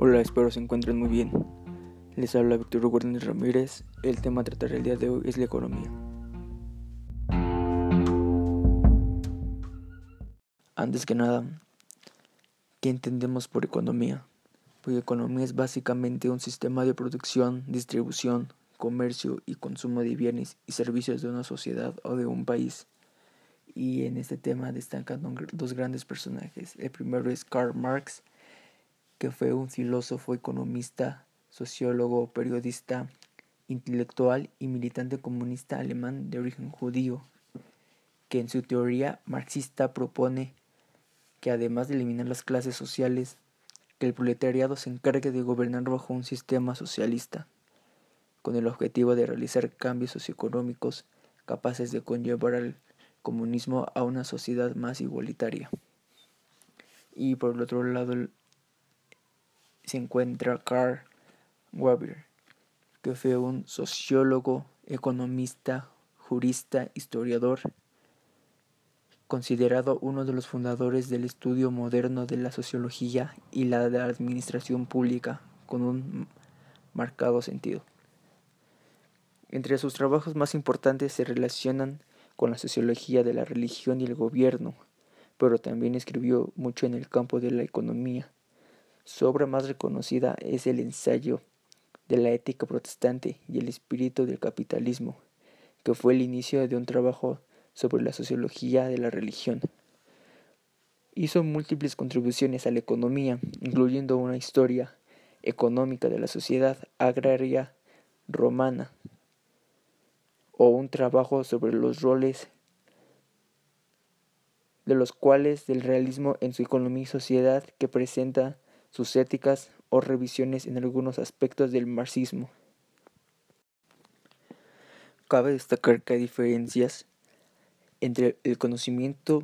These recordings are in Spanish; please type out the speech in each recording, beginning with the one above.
Hola, espero se encuentren muy bien. Les habla Víctor Hugo Ramírez. El tema a tratar el día de hoy es la economía. Antes que nada, ¿qué entendemos por economía? Pues economía es básicamente un sistema de producción, distribución, comercio y consumo de bienes y servicios de una sociedad o de un país. Y en este tema destacan dos grandes personajes. El primero es Karl Marx, que fue un filósofo, economista, sociólogo, periodista, intelectual y militante comunista alemán de origen judío, que en su teoría marxista propone que además de eliminar las clases sociales, que el proletariado se encargue de gobernar bajo un sistema socialista, con el objetivo de realizar cambios socioeconómicos capaces de conllevar al comunismo a una sociedad más igualitaria. Y por el otro lado se encuentra Karl Weber, que fue un sociólogo, economista, jurista, historiador, considerado uno de los fundadores del estudio moderno de la sociología y la de la administración pública, con un marcado sentido. Entre sus trabajos más importantes se relacionan con la sociología de la religión y el gobierno, pero también escribió mucho en el campo de la economía. Su obra más reconocida es el ensayo de la ética protestante y el espíritu del capitalismo, que fue el inicio de un trabajo sobre la sociología de la religión. Hizo múltiples contribuciones a la economía, incluyendo una historia económica de la sociedad agraria romana, o un trabajo sobre los roles de los cuales del realismo en su economía y sociedad que presenta sus éticas o revisiones en algunos aspectos del marxismo. Cabe destacar que hay diferencias entre el conocimiento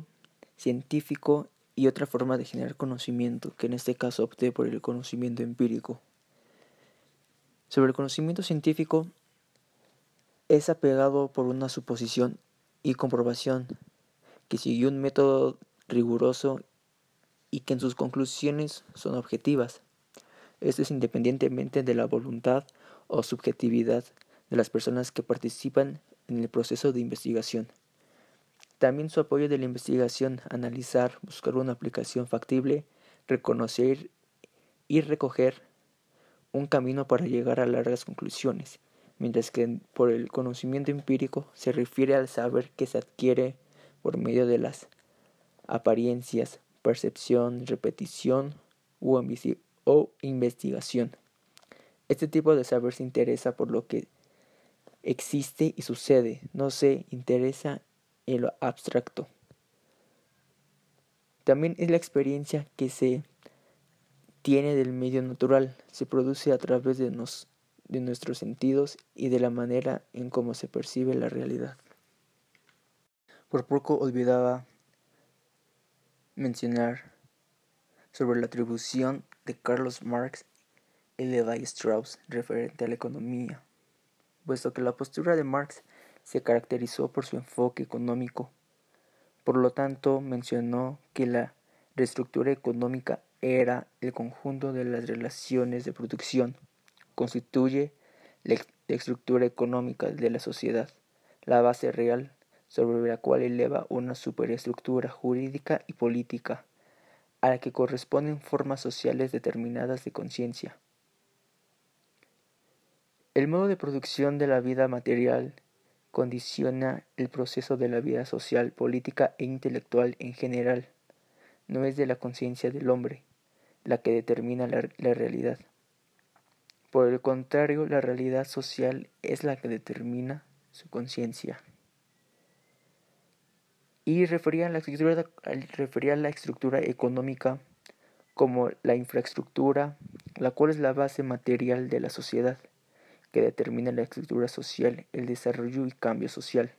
científico y otra forma de generar conocimiento, que en este caso opté por el conocimiento empírico. Sobre el conocimiento científico, es apegado por una suposición y comprobación que siguió un método riguroso y que en sus conclusiones son objetivas. Esto es independientemente de la voluntad o subjetividad de las personas que participan en el proceso de investigación. También su apoyo de la investigación, analizar, buscar una aplicación factible, reconocer y recoger un camino para llegar a largas conclusiones mientras que por el conocimiento empírico se refiere al saber que se adquiere por medio de las apariencias, percepción, repetición o investigación. Este tipo de saber se interesa por lo que existe y sucede, no se interesa en lo abstracto. También es la experiencia que se tiene del medio natural, se produce a través de, nos, de nuestros sentidos y de la manera en cómo se percibe la realidad. Por poco olvidaba mencionar sobre la atribución de Carlos Marx y Levi Strauss referente a la economía, puesto que la postura de Marx se caracterizó por su enfoque económico. Por lo tanto, mencionó que la reestructura económica era el conjunto de las relaciones de producción constituye la estructura económica de la sociedad, la base real sobre la cual eleva una superestructura jurídica y política, a la que corresponden formas sociales determinadas de conciencia. El modo de producción de la vida material condiciona el proceso de la vida social, política e intelectual en general. No es de la conciencia del hombre la que determina la, realidad. Por el contrario, la realidad social es la que determina su conciencia. Y refería a, la estructura, refería a la estructura económica como la infraestructura, la cual es la base material de la sociedad, que determina la estructura social, el desarrollo y cambio social.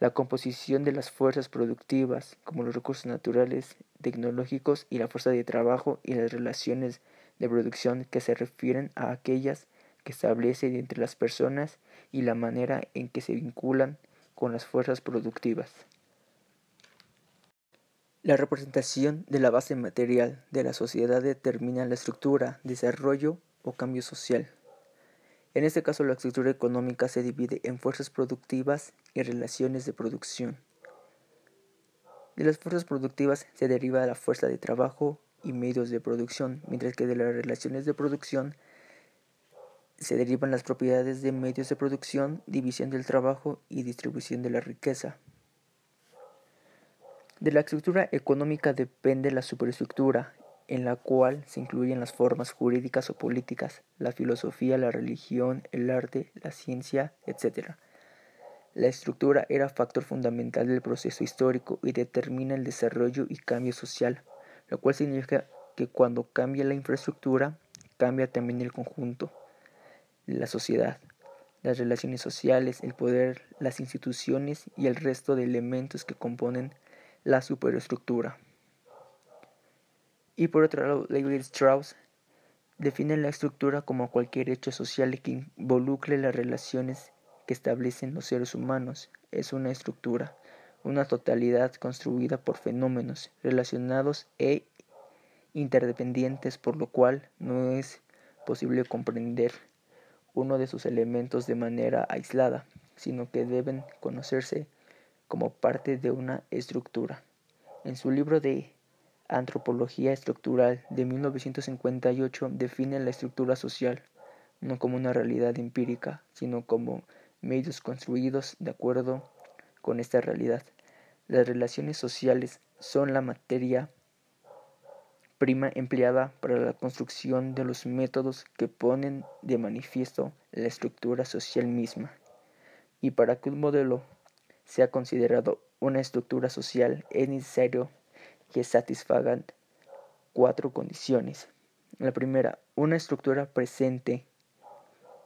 La composición de las fuerzas productivas, como los recursos naturales, tecnológicos y la fuerza de trabajo y las relaciones de producción que se refieren a aquellas que establece entre las personas y la manera en que se vinculan con las fuerzas productivas. La representación de la base material de la sociedad determina la estructura, desarrollo o cambio social. En este caso, la estructura económica se divide en fuerzas productivas y relaciones de producción. De las fuerzas productivas se deriva la fuerza de trabajo y medios de producción, mientras que de las relaciones de producción se derivan las propiedades de medios de producción, división del trabajo y distribución de la riqueza. De la estructura económica depende la superestructura, en la cual se incluyen las formas jurídicas o políticas, la filosofía, la religión, el arte, la ciencia, etc. La estructura era factor fundamental del proceso histórico y determina el desarrollo y cambio social, lo cual significa que cuando cambia la infraestructura, cambia también el conjunto, la sociedad, las relaciones sociales, el poder, las instituciones y el resto de elementos que componen la superestructura. Y por otro lado, Levi Strauss define la estructura como cualquier hecho social que involucre las relaciones que establecen los seres humanos. Es una estructura, una totalidad construida por fenómenos relacionados e interdependientes, por lo cual no es posible comprender uno de sus elementos de manera aislada, sino que deben conocerse como parte de una estructura. En su libro de Antropología Estructural de 1958 define la estructura social no como una realidad empírica, sino como medios construidos de acuerdo con esta realidad. Las relaciones sociales son la materia prima empleada para la construcción de los métodos que ponen de manifiesto la estructura social misma. Y para que un modelo sea considerado una estructura social es necesario que satisfagan cuatro condiciones. La primera, una estructura presente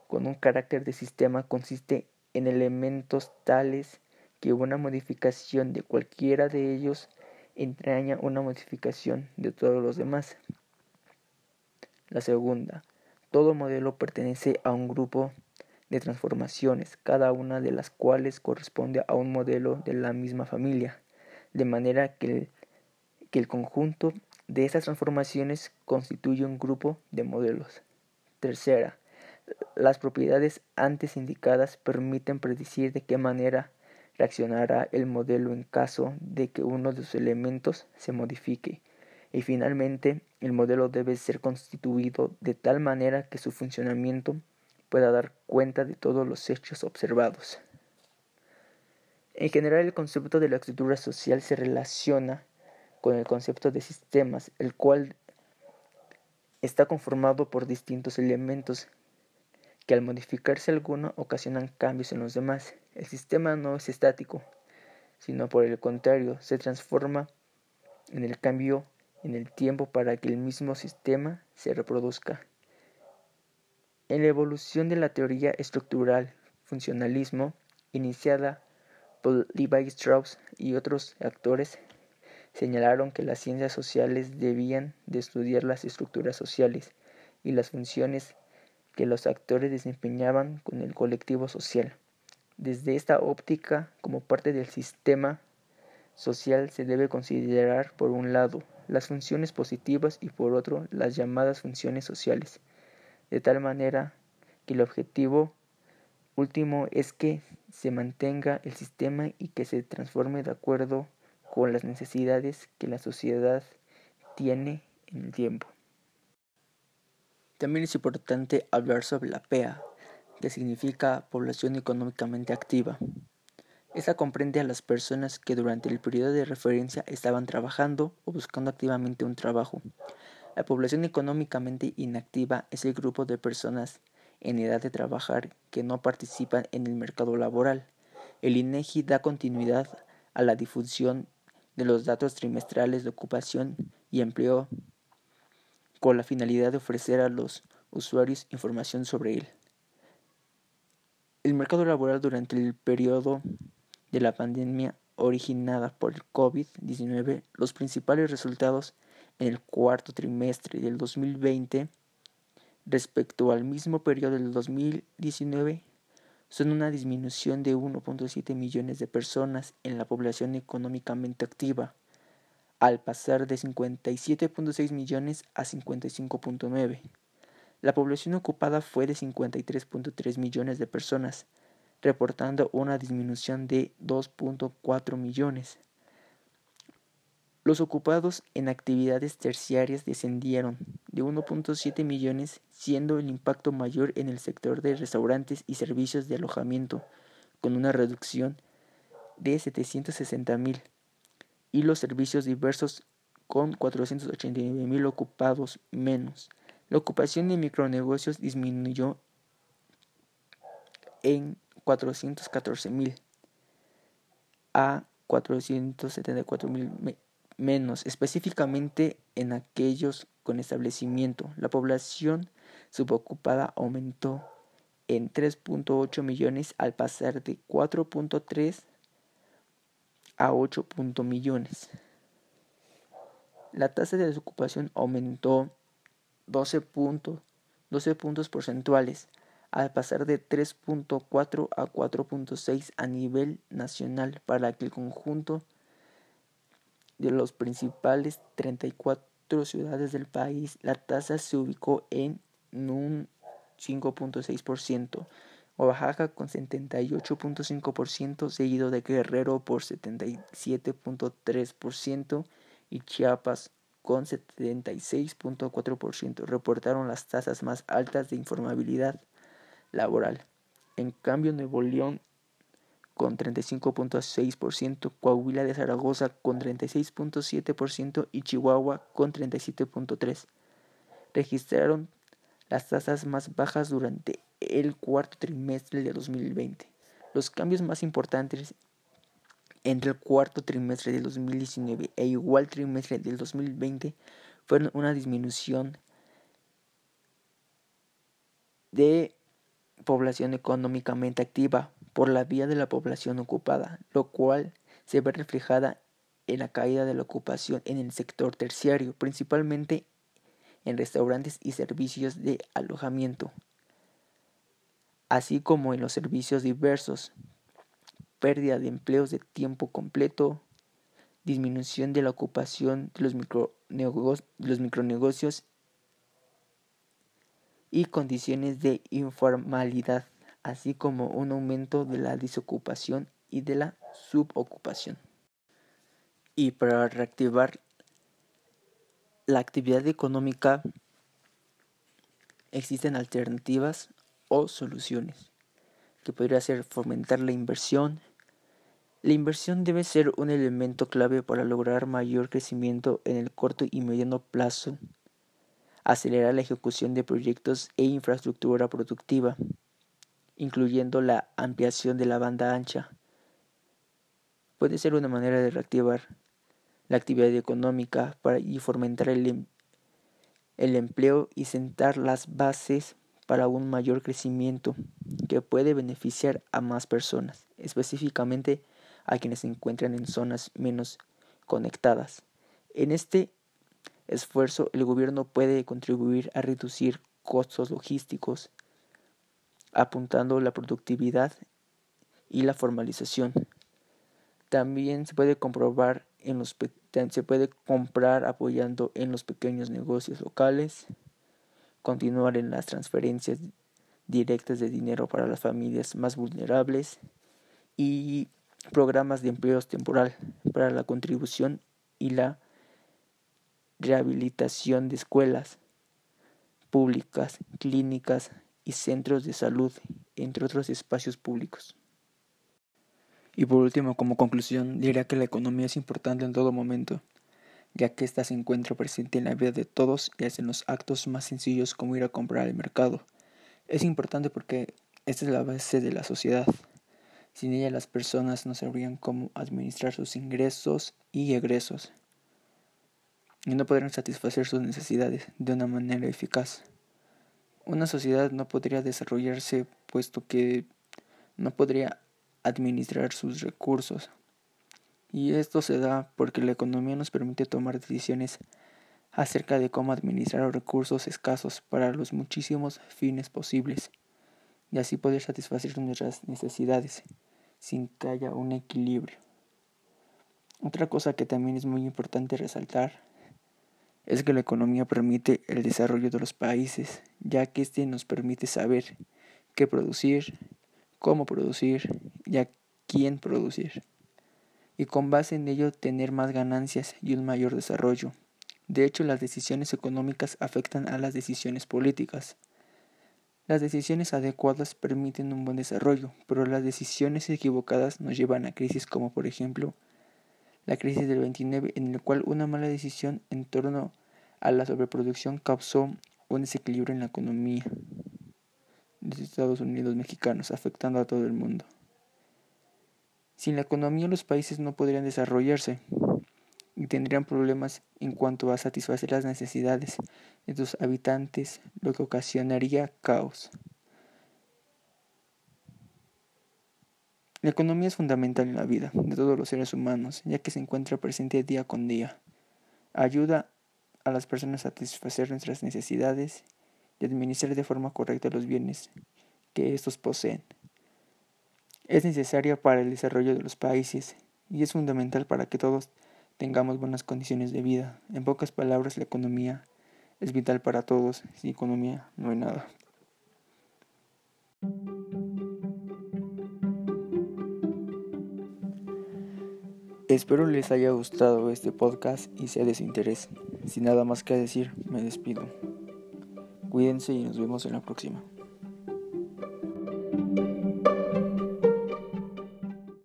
con un carácter de sistema consiste en elementos tales que una modificación de cualquiera de ellos entraña una modificación de todos los demás. La segunda, todo modelo pertenece a un grupo de transformaciones, cada una de las cuales corresponde a un modelo de la misma familia, de manera que el que el conjunto de estas transformaciones constituye un grupo de modelos. Tercera, las propiedades antes indicadas permiten predecir de qué manera reaccionará el modelo en caso de que uno de sus elementos se modifique. Y finalmente, el modelo debe ser constituido de tal manera que su funcionamiento pueda dar cuenta de todos los hechos observados. En general, el concepto de la estructura social se relaciona con el concepto de sistemas, el cual está conformado por distintos elementos que al modificarse alguno ocasionan cambios en los demás. El sistema no es estático, sino por el contrario, se transforma en el cambio en el tiempo para que el mismo sistema se reproduzca. En la evolución de la teoría estructural funcionalismo, iniciada por Levi Strauss y otros actores, señalaron que las ciencias sociales debían de estudiar las estructuras sociales y las funciones que los actores desempeñaban con el colectivo social. Desde esta óptica, como parte del sistema social, se debe considerar, por un lado, las funciones positivas y por otro, las llamadas funciones sociales, de tal manera que el objetivo último es que se mantenga el sistema y que se transforme de acuerdo con las necesidades que la sociedad tiene en el tiempo. También es importante hablar sobre la PEA, que significa población económicamente activa. Esta comprende a las personas que durante el periodo de referencia estaban trabajando o buscando activamente un trabajo. La población económicamente inactiva es el grupo de personas en edad de trabajar que no participan en el mercado laboral. El INEGI da continuidad a la difusión de los datos trimestrales de ocupación y empleo con la finalidad de ofrecer a los usuarios información sobre él. El mercado laboral durante el periodo de la pandemia originada por el COVID-19, los principales resultados en el cuarto trimestre del 2020 respecto al mismo periodo del 2019 son una disminución de 1.7 millones de personas en la población económicamente activa, al pasar de 57.6 millones a 55.9. La población ocupada fue de 53.3 millones de personas, reportando una disminución de 2.4 millones. Los ocupados en actividades terciarias descendieron de 1.7 millones, siendo el impacto mayor en el sector de restaurantes y servicios de alojamiento, con una reducción de 760 mil, y los servicios diversos con 489 mil ocupados menos. La ocupación de micronegocios disminuyó en 414 mil a 474 mil menos, específicamente en aquellos con establecimiento. La población subocupada aumentó en 3.8 millones al pasar de 4.3 a 8 millones. La tasa de desocupación aumentó 12, 12 puntos porcentuales al pasar de 3.4 a 4.6 a nivel nacional para que el conjunto de los principales 34 ciudades del país, la tasa se ubicó en un 5.6%, Oaxaca con 78.5%, seguido de Guerrero por 77.3% y Chiapas con 76.4%. Reportaron las tasas más altas de informabilidad laboral. En cambio, Nuevo León con 35.6%, Coahuila de Zaragoza con 36.7% y Chihuahua con 37.3%. Registraron las tasas más bajas durante el cuarto trimestre de 2020. Los cambios más importantes entre el cuarto trimestre del 2019 e igual trimestre del 2020 fueron una disminución de población económicamente activa por la vía de la población ocupada, lo cual se ve reflejada en la caída de la ocupación en el sector terciario, principalmente en restaurantes y servicios de alojamiento, así como en los servicios diversos, pérdida de empleos de tiempo completo, disminución de la ocupación de los, micronegocios, y condiciones de informalidad, así como un aumento de la desocupación y de la subocupación. Y para reactivar la actividad económica existen alternativas o soluciones que podría ser fomentar la inversión. La inversión debe ser un elemento clave para lograr mayor crecimiento en el corto y mediano plazo, acelerar la ejecución de proyectos e infraestructura productiva, incluyendo la ampliación de la banda ancha. Puede ser una manera de reactivar la actividad económica para y fomentar el, em, el empleo y sentar las bases para un mayor crecimiento que puede beneficiar a más personas, específicamente a quienes se encuentran en zonas menos conectadas. En este esfuerzo, el gobierno puede contribuir a reducir costos logísticos, apuntando la productividad y la formalización. También se puede comprobar en los se puede comprar apoyando en los pequeños negocios locales, continuar en las transferencias directas de dinero para las familias más vulnerables y programas de empleos temporal para la contribución y la rehabilitación de escuelas públicas, clínicas y centros de salud, entre otros espacios públicos. Y por último, como conclusión, diría que la economía es importante en todo momento, ya que ésta se encuentra presente en la vida de todos y hasta en los actos más sencillos como ir a comprar al mercado. Es importante porque esta es la base de la sociedad. Sin ella las personas no sabrían cómo administrar sus ingresos y egresos y no podrían satisfacer sus necesidades de una manera eficaz. Una sociedad no podría desarrollarse puesto que no podría administrar sus recursos. Y esto se da porque la economía nos permite tomar decisiones acerca de cómo administrar recursos escasos para los muchísimos fines posibles y así poder satisfacer nuestras necesidades sin que haya un equilibrio. Otra cosa que también es muy importante resaltar es que la economía permite el desarrollo de los países, ya que éste nos permite saber qué producir, cómo producir y a quién producir, y con base en ello tener más ganancias y un mayor desarrollo. De hecho, las decisiones económicas afectan a las decisiones políticas. Las decisiones adecuadas permiten un buen desarrollo, pero las decisiones equivocadas nos llevan a crisis como por ejemplo la crisis del 29 en el cual una mala decisión en torno a la sobreproducción causó un desequilibrio en la economía de los Estados Unidos mexicanos, afectando a todo el mundo. Sin la economía los países no podrían desarrollarse y tendrían problemas en cuanto a satisfacer las necesidades de sus habitantes, lo que ocasionaría caos. La economía es fundamental en la vida de todos los seres humanos, ya que se encuentra presente día con día. Ayuda a las personas a satisfacer nuestras necesidades y administrar de forma correcta los bienes que estos poseen. Es necesaria para el desarrollo de los países y es fundamental para que todos tengamos buenas condiciones de vida. En pocas palabras, la economía es vital para todos. Sin economía no hay nada. Espero les haya gustado este podcast y sea de su interés. Sin nada más que decir, me despido. Cuídense y nos vemos en la próxima.